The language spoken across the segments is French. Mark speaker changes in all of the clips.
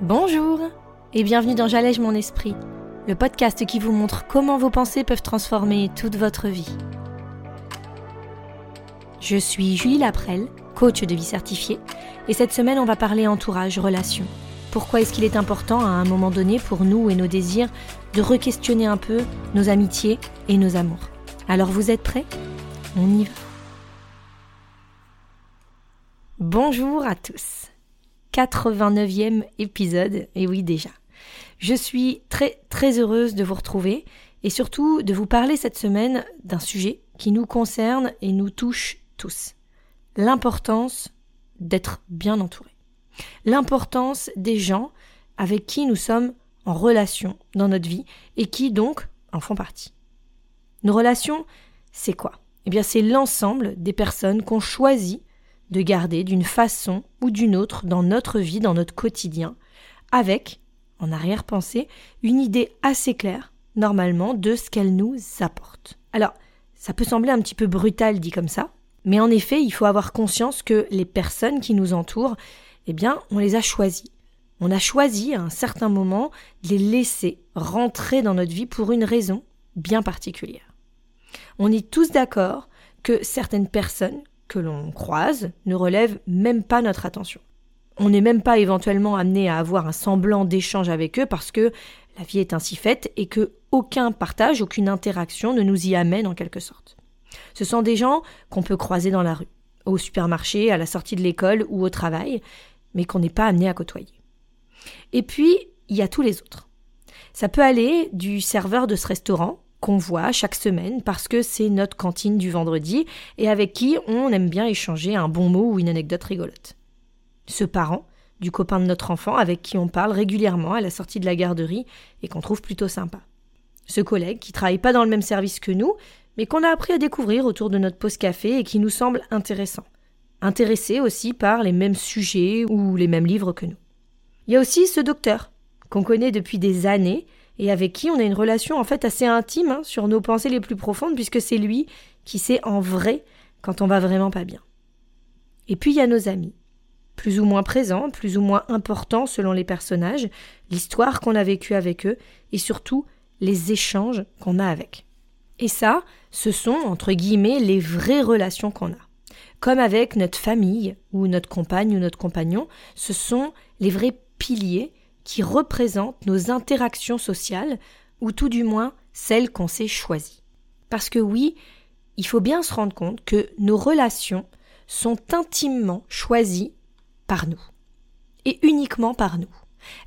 Speaker 1: Bonjour et bienvenue dans J'allège mon esprit, le podcast qui vous montre comment vos pensées peuvent transformer toute votre vie. Je suis Julie Laprelle, coach de vie certifiée, et cette semaine on va parler entourage, relations. Pourquoi est-ce qu'il est important à un moment donné pour nous et nos désirs de re-questionner un peu nos amitiés et nos amours? Alors vous êtes prêts? On y va. Bonjour à tous. 89e épisode, et oui déjà. Je suis très très heureuse de vous retrouver et surtout de vous parler cette semaine d'un sujet qui nous concerne et nous touche tous. L'importance d'être bien entouré. L'importance des gens avec qui nous sommes en relation dans notre vie et qui donc en font partie. Nos relations, c'est quoi? Eh bien c'est l'ensemble des personnes qu'on choisit de garder d'une façon ou d'une autre dans notre vie, dans notre quotidien, avec, en arrière-pensée, une idée assez claire, normalement, de ce qu'elle nous apporte. Alors, ça peut sembler un petit peu brutal dit comme ça, mais en effet, il faut avoir conscience que les personnes qui nous entourent, eh bien, on les a choisies. On a choisi à un certain moment de les laisser rentrer dans notre vie pour une raison bien particulière. On est tous d'accord que certaines personnes l'on croise ne relèvent même pas notre attention. On n'est même pas éventuellement amené à avoir un semblant d'échange avec eux parce que la vie est ainsi faite et que aucun partage, aucune interaction ne nous y amène en quelque sorte. Ce sont des gens qu'on peut croiser dans la rue, au supermarché, à la sortie de l'école ou au travail, mais qu'on n'est pas amené à côtoyer. Et puis, il y a tous les autres. Ça peut aller du serveur de ce restaurant qu'on voit chaque semaine parce que c'est notre cantine du vendredi et avec qui on aime bien échanger un bon mot ou une anecdote rigolote. Ce parent, du copain de notre enfant avec qui on parle régulièrement à la sortie de la garderie et qu'on trouve plutôt sympa. Ce collègue qui travaille pas dans le même service que nous, mais qu'on a appris à découvrir autour de notre pause café et qui nous semble intéressant. Intéressé aussi par les mêmes sujets ou les mêmes livres que nous. Il y a aussi ce docteur, qu'on connaît depuis des années et avec qui on a une relation en fait assez intime hein, sur nos pensées les plus profondes puisque c'est lui qui sait en vrai quand on va vraiment pas bien. Et puis il y a nos amis, plus ou moins présents, plus ou moins importants selon les personnages, l'histoire qu'on a vécue avec eux et surtout les échanges qu'on a avec. Et ça, ce sont entre guillemets les vraies relations qu'on a. Comme avec notre famille ou notre compagne ou notre compagnon, ce sont les vrais piliers qui représentent nos interactions sociales, ou tout du moins celles qu'on s'est choisies. Parce que oui, il faut bien se rendre compte que nos relations sont intimement choisies par nous, et uniquement par nous.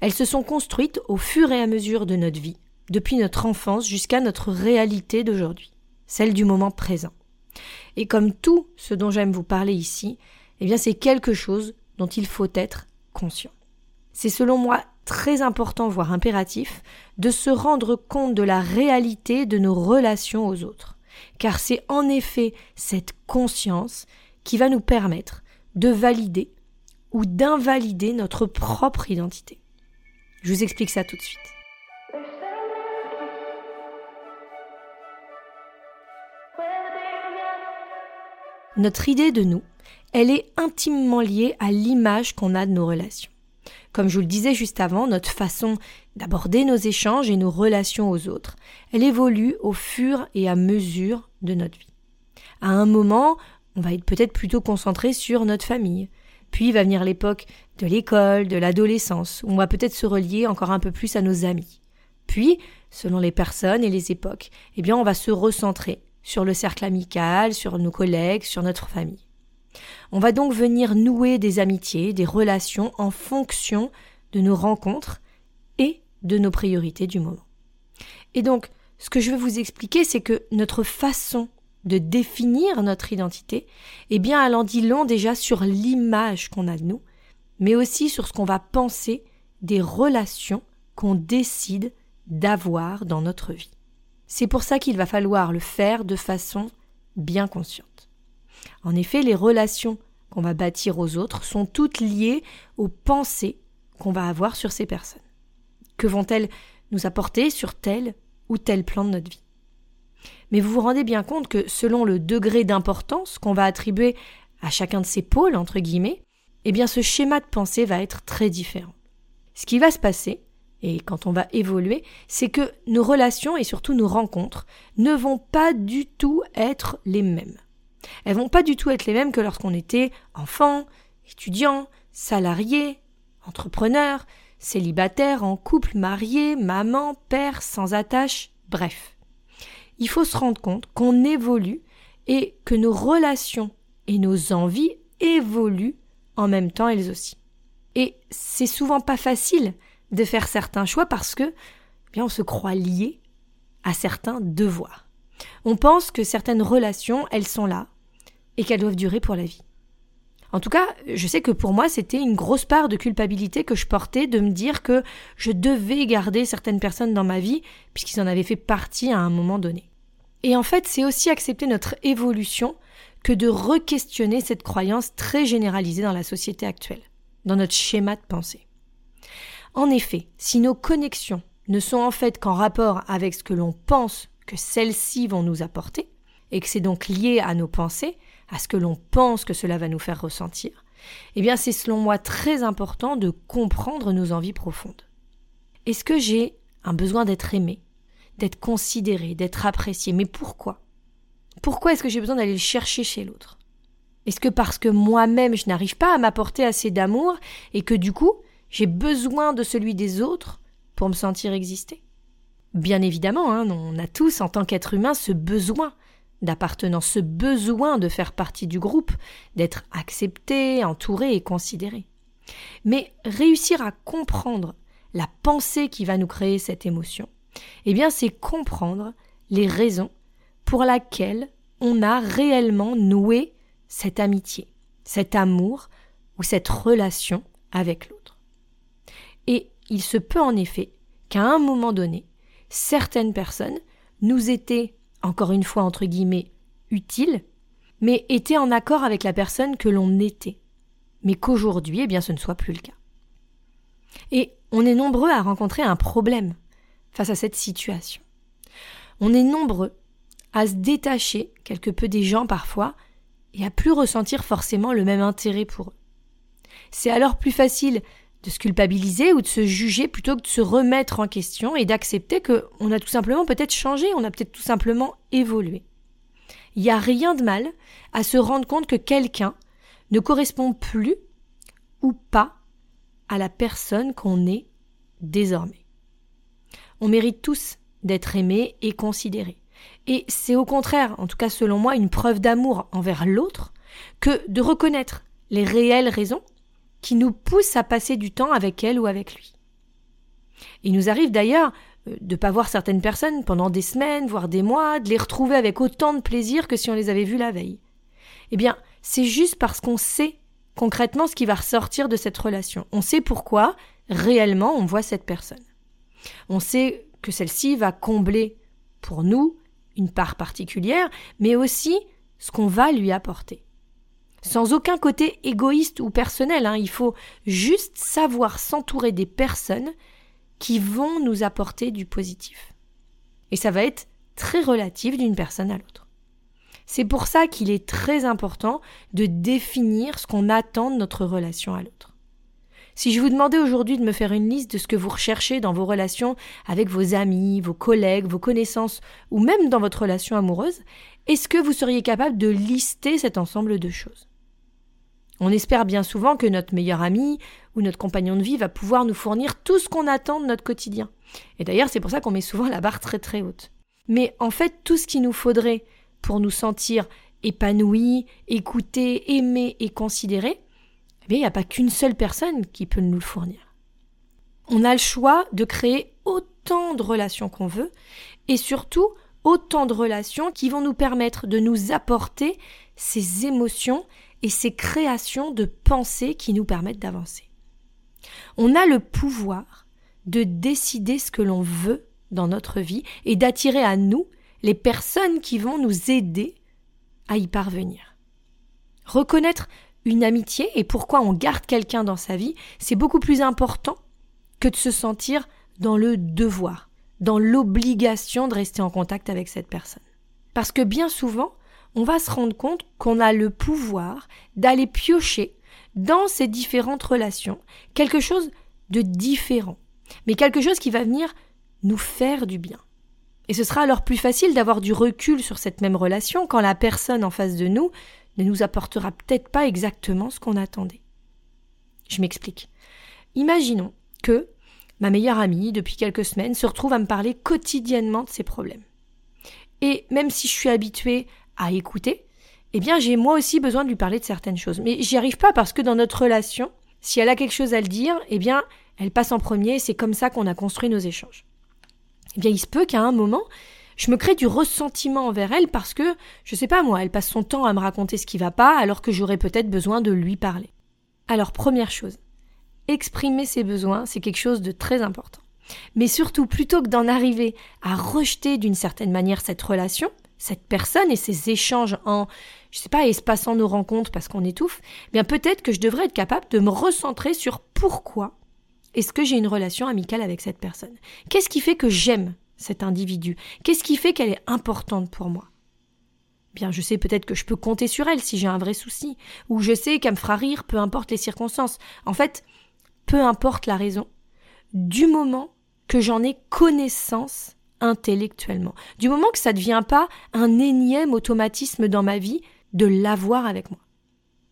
Speaker 1: Elles se sont construites au fur et à mesure de notre vie, depuis notre enfance jusqu'à notre réalité d'aujourd'hui, celle du moment présent. Et comme tout ce dont j'aime vous parler ici, eh bien c'est quelque chose dont il faut être conscient. C'est selon moi très important, voire impératif, de se rendre compte de la réalité de nos relations aux autres. Car c'est en effet cette conscience qui va nous permettre de valider ou d'invalider notre propre identité. Je vous explique ça tout de suite. Notre idée de nous, elle est intimement liée à l'image qu'on a de nos relations. Comme je vous le disais juste avant, notre façon d'aborder nos échanges et nos relations aux autres, elle évolue au fur et à mesure de notre vie. À un moment, on va être peut-être plutôt concentré sur notre famille. Puis va venir l'époque de l'école, de l'adolescence, où on va peut-être se relier encore un peu plus à nos amis. Puis, selon les personnes et les époques, eh bien, on va se recentrer sur le cercle amical, sur nos collègues, sur notre famille. On va donc venir nouer des amitiés, des relations en fonction de nos rencontres et de nos priorités du moment. Et donc, ce que je veux vous expliquer, c'est que notre façon de définir notre identité, eh bien, elle en dit long déjà sur l'image qu'on a de nous, mais aussi sur ce qu'on va penser des relations qu'on décide d'avoir dans notre vie. C'est pour ça qu'il va falloir le faire de façon bien consciente. En effet, les relations qu'on va bâtir aux autres sont toutes liées aux pensées qu'on va avoir sur ces personnes. Que vont-elles nous apporter sur tel ou tel plan de notre vie? Mais vous vous rendez bien compte que selon le degré d'importance qu'on va attribuer à chacun de ces pôles, entre guillemets, eh bien ce schéma de pensée va être très différent. ce qui va se passer, et quand on va évoluer, c'est que nos relations et surtout nos rencontres ne vont pas du tout être les mêmes. Elles vont pas du tout être les mêmes que lorsqu'on était enfant, étudiant, salarié, entrepreneur, célibataire, en couple, marié, maman, père, sans attache, bref. Il faut se rendre compte qu'on évolue et que nos relations et nos envies évoluent en même temps elles aussi. Et c'est souvent pas facile de faire certains choix parce que eh bien on se croit lié à certains devoirs. On pense que certaines relations, elles sont là et qu'elles doivent durer pour la vie. En tout cas, je sais que pour moi, c'était une grosse part de culpabilité que je portais de me dire que je devais garder certaines personnes dans ma vie puisqu'ils en avaient fait partie à un moment donné. Et en fait, c'est aussi accepter notre évolution que de re-questionner cette croyance très généralisée dans la société actuelle, dans notre schéma de pensée. En effet, si nos connexions ne sont en fait qu'en rapport avec ce que l'on pense que celles-ci vont nous apporter, et que c'est donc lié à nos pensées, à ce que l'on pense que cela va nous faire ressentir, eh bien c'est selon moi très important de comprendre nos envies profondes. Est-ce que j'ai un besoin d'être aimé, d'être considéré, d'être apprécié? Mais pourquoi? Pourquoi est-ce que j'ai besoin d'aller le chercher chez l'autre? Est-ce que parce que moi-même je n'arrive pas à m'apporter assez d'amour et que du coup j'ai besoin de celui des autres pour me sentir exister? Bien évidemment, hein, on a tous en tant qu'être humain ce besoin d'appartenance, ce besoin de faire partie du groupe, d'être accepté, entouré et considéré. Mais réussir à comprendre la pensée qui va nous créer cette émotion, eh bien c'est comprendre les raisons pour lesquelles on a réellement noué cette amitié, cet amour ou cette relation avec l'autre. Et il se peut en effet qu'à un moment donné, certaines personnes nous étaient encore une fois entre guillemets, utile, mais était en accord avec la personne que l'on était, mais qu'aujourd'hui, eh bien, ce ne soit plus le cas. Et on est nombreux à rencontrer un problème face à cette situation. On est nombreux à se détacher quelque peu des gens parfois et à plus ressentir forcément le même intérêt pour eux. C'est alors plus facile de se culpabiliser ou de se juger plutôt que de se remettre en question et d'accepter qu'on a tout simplement peut-être changé, on a peut-être tout simplement évolué. Il n'y a rien de mal à se rendre compte que quelqu'un ne correspond plus ou pas à la personne qu'on est désormais. On mérite tous d'être aimés et considérés. Et c'est au contraire, en tout cas selon moi, une preuve d'amour envers l'autre que de reconnaître les réelles raisons qui nous pousse à passer du temps avec elle ou avec lui. Il nous arrive d'ailleurs euh, de pas voir certaines personnes pendant des semaines, voire des mois, de les retrouver avec autant de plaisir que si on les avait vues la veille. Eh bien, c'est juste parce qu'on sait concrètement ce qui va ressortir de cette relation. On sait pourquoi réellement on voit cette personne. On sait que celle-ci va combler pour nous une part particulière, mais aussi ce qu'on va lui apporter sans aucun côté égoïste ou personnel. Hein. Il faut juste savoir s'entourer des personnes qui vont nous apporter du positif. Et ça va être très relatif d'une personne à l'autre. C'est pour ça qu'il est très important de définir ce qu'on attend de notre relation à l'autre. Si je vous demandais aujourd'hui de me faire une liste de ce que vous recherchez dans vos relations avec vos amis, vos collègues, vos connaissances ou même dans votre relation amoureuse, est-ce que vous seriez capable de lister cet ensemble de choses? On espère bien souvent que notre meilleur ami ou notre compagnon de vie va pouvoir nous fournir tout ce qu'on attend de notre quotidien. Et d'ailleurs, c'est pour ça qu'on met souvent la barre très très haute. Mais en fait, tout ce qu'il nous faudrait pour nous sentir épanouis, écoutés, aimés et considérés, mais il n'y a pas qu'une seule personne qui peut nous le fournir. On a le choix de créer autant de relations qu'on veut et surtout autant de relations qui vont nous permettre de nous apporter ces émotions et ces créations de pensées qui nous permettent d'avancer. On a le pouvoir de décider ce que l'on veut dans notre vie et d'attirer à nous les personnes qui vont nous aider à y parvenir. Reconnaître une amitié et pourquoi on garde quelqu'un dans sa vie, c'est beaucoup plus important que de se sentir dans le devoir, dans l'obligation de rester en contact avec cette personne. Parce que bien souvent, on va se rendre compte qu'on a le pouvoir d'aller piocher dans ces différentes relations quelque chose de différent, mais quelque chose qui va venir nous faire du bien. Et ce sera alors plus facile d'avoir du recul sur cette même relation quand la personne en face de nous ne nous apportera peut-être pas exactement ce qu'on attendait. Je m'explique. Imaginons que ma meilleure amie, depuis quelques semaines, se retrouve à me parler quotidiennement de ses problèmes. Et même si je suis habituée à écouter, eh bien j'ai moi aussi besoin de lui parler de certaines choses. Mais j'y arrive pas parce que dans notre relation, si elle a quelque chose à le dire, eh bien elle passe en premier c'est comme ça qu'on a construit nos échanges. Eh bien il se peut qu'à un moment, je me crée du ressentiment envers elle parce que, je sais pas moi, elle passe son temps à me raconter ce qui va pas alors que j'aurais peut-être besoin de lui parler. Alors première chose, exprimer ses besoins, c'est quelque chose de très important. Mais surtout, plutôt que d'en arriver à rejeter d'une certaine manière cette relation, cette personne et ces échanges en, je sais pas, espaçant nos rencontres parce qu'on étouffe, eh bien peut-être que je devrais être capable de me recentrer sur pourquoi est-ce que j'ai une relation amicale avec cette personne. Qu'est-ce qui fait que j'aime cet individu? Qu'est-ce qui fait qu'elle est importante pour moi? Bien, je sais peut-être que je peux compter sur elle si j'ai un vrai souci, ou je sais qu'elle me fera rire, peu importe les circonstances. En fait, peu importe la raison, du moment que j'en ai connaissance intellectuellement. Du moment que ça ne devient pas un énième automatisme dans ma vie de l'avoir avec moi.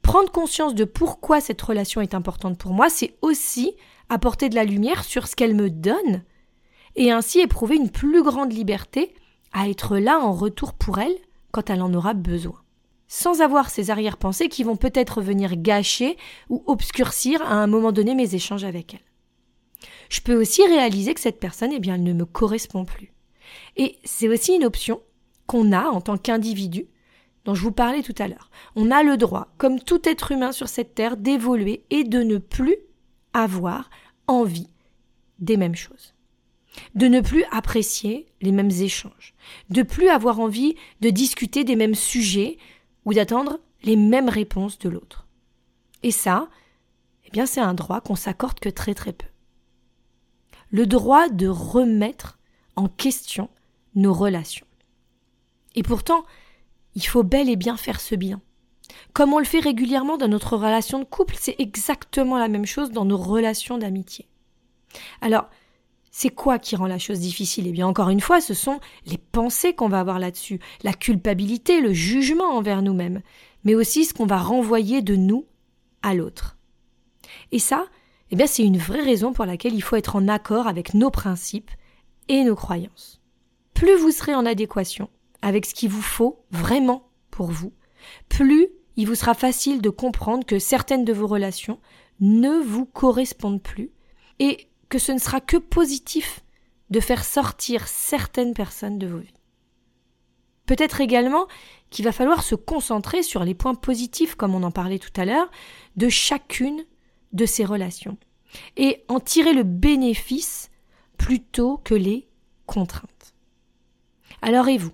Speaker 1: Prendre conscience de pourquoi cette relation est importante pour moi, c'est aussi apporter de la lumière sur ce qu'elle me donne et ainsi éprouver une plus grande liberté à être là en retour pour elle quand elle en aura besoin. Sans avoir ces arrière-pensées qui vont peut-être venir gâcher ou obscurcir à un moment donné mes échanges avec elle je peux aussi réaliser que cette personne, eh bien, elle ne me correspond plus. Et c'est aussi une option qu'on a en tant qu'individu, dont je vous parlais tout à l'heure. On a le droit, comme tout être humain sur cette terre, d'évoluer et de ne plus avoir envie des mêmes choses. De ne plus apprécier les mêmes échanges. De plus avoir envie de discuter des mêmes sujets ou d'attendre les mêmes réponses de l'autre. Et ça, eh bien, c'est un droit qu'on s'accorde que très très peu le droit de remettre en question nos relations. Et pourtant, il faut bel et bien faire ce bilan. Comme on le fait régulièrement dans notre relation de couple, c'est exactement la même chose dans nos relations d'amitié. Alors, c'est quoi qui rend la chose difficile? Eh bien, encore une fois, ce sont les pensées qu'on va avoir là-dessus, la culpabilité, le jugement envers nous-mêmes, mais aussi ce qu'on va renvoyer de nous à l'autre. Et ça, eh bien c'est une vraie raison pour laquelle il faut être en accord avec nos principes et nos croyances. Plus vous serez en adéquation avec ce qu'il vous faut vraiment pour vous, plus il vous sera facile de comprendre que certaines de vos relations ne vous correspondent plus et que ce ne sera que positif de faire sortir certaines personnes de vos vies. Peut-être également qu'il va falloir se concentrer sur les points positifs, comme on en parlait tout à l'heure, de chacune de ces relations et en tirer le bénéfice plutôt que les contraintes. Alors et vous?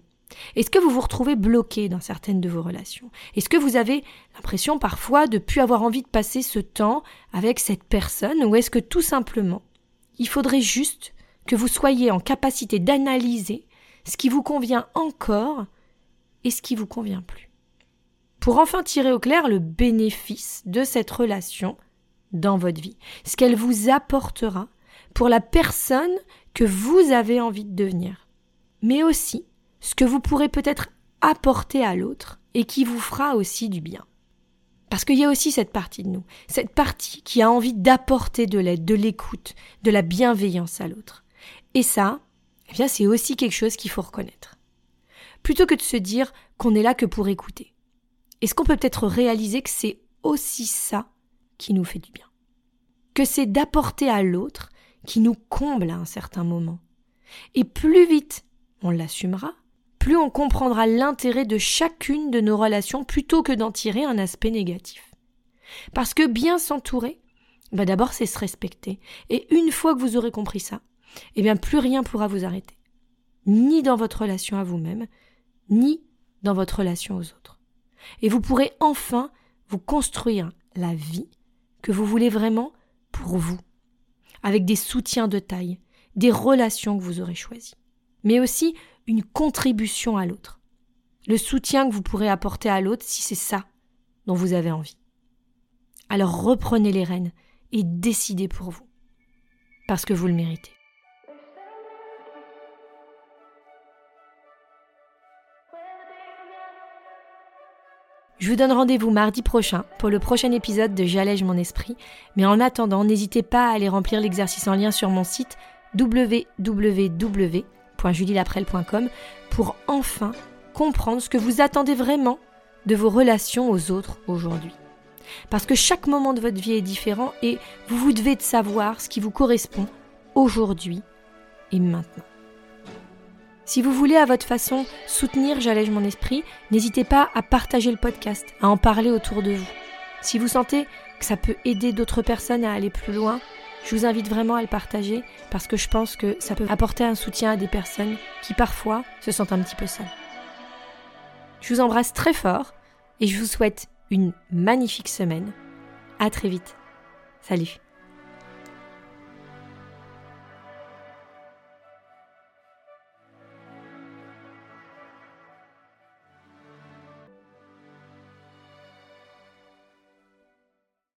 Speaker 1: Est-ce que vous vous retrouvez bloqué dans certaines de vos relations? Est-ce que vous avez l'impression parfois de plus avoir envie de passer ce temps avec cette personne? Ou est-ce que tout simplement il faudrait juste que vous soyez en capacité d'analyser ce qui vous convient encore et ce qui vous convient plus? Pour enfin tirer au clair le bénéfice de cette relation dans votre vie, ce qu'elle vous apportera pour la personne que vous avez envie de devenir, mais aussi ce que vous pourrez peut-être apporter à l'autre et qui vous fera aussi du bien. Parce qu'il y a aussi cette partie de nous, cette partie qui a envie d'apporter de l'aide, de l'écoute, de la bienveillance à l'autre. Et ça, eh bien, c'est aussi quelque chose qu'il faut reconnaître. Plutôt que de se dire qu'on est là que pour écouter. Est-ce qu'on peut peut-être réaliser que c'est aussi ça qui nous fait du bien? Que c'est d'apporter à l'autre qui nous comble à un certain moment. Et plus vite on l'assumera, plus on comprendra l'intérêt de chacune de nos relations plutôt que d'en tirer un aspect négatif. Parce que bien s'entourer, bah d'abord c'est se respecter. Et une fois que vous aurez compris ça, eh bien plus rien pourra vous arrêter. Ni dans votre relation à vous-même, ni dans votre relation aux autres. Et vous pourrez enfin vous construire la vie que vous voulez vraiment pour vous, avec des soutiens de taille, des relations que vous aurez choisies, mais aussi une contribution à l'autre, le soutien que vous pourrez apporter à l'autre si c'est ça dont vous avez envie. Alors reprenez les rênes et décidez pour vous. parce que vous le méritez. Je vous donne rendez-vous mardi prochain pour le prochain épisode de J'allège mon esprit, mais en attendant, n'hésitez pas à aller remplir l'exercice en lien sur mon site www.julielaprel.com pour enfin comprendre ce que vous attendez vraiment de vos relations aux autres aujourd'hui. Parce que chaque moment de votre vie est différent et vous vous devez de savoir ce qui vous correspond aujourd'hui et maintenant. Si vous voulez à votre façon soutenir J'allège mon esprit, n'hésitez pas à partager le podcast, à en parler autour de vous. Si vous sentez que ça peut aider d'autres personnes à aller plus loin, je vous invite vraiment à le partager parce que je pense que ça peut apporter un soutien à des personnes qui parfois se sentent un petit peu seules. Je vous embrasse très fort et je vous souhaite une magnifique semaine. À très vite. Salut.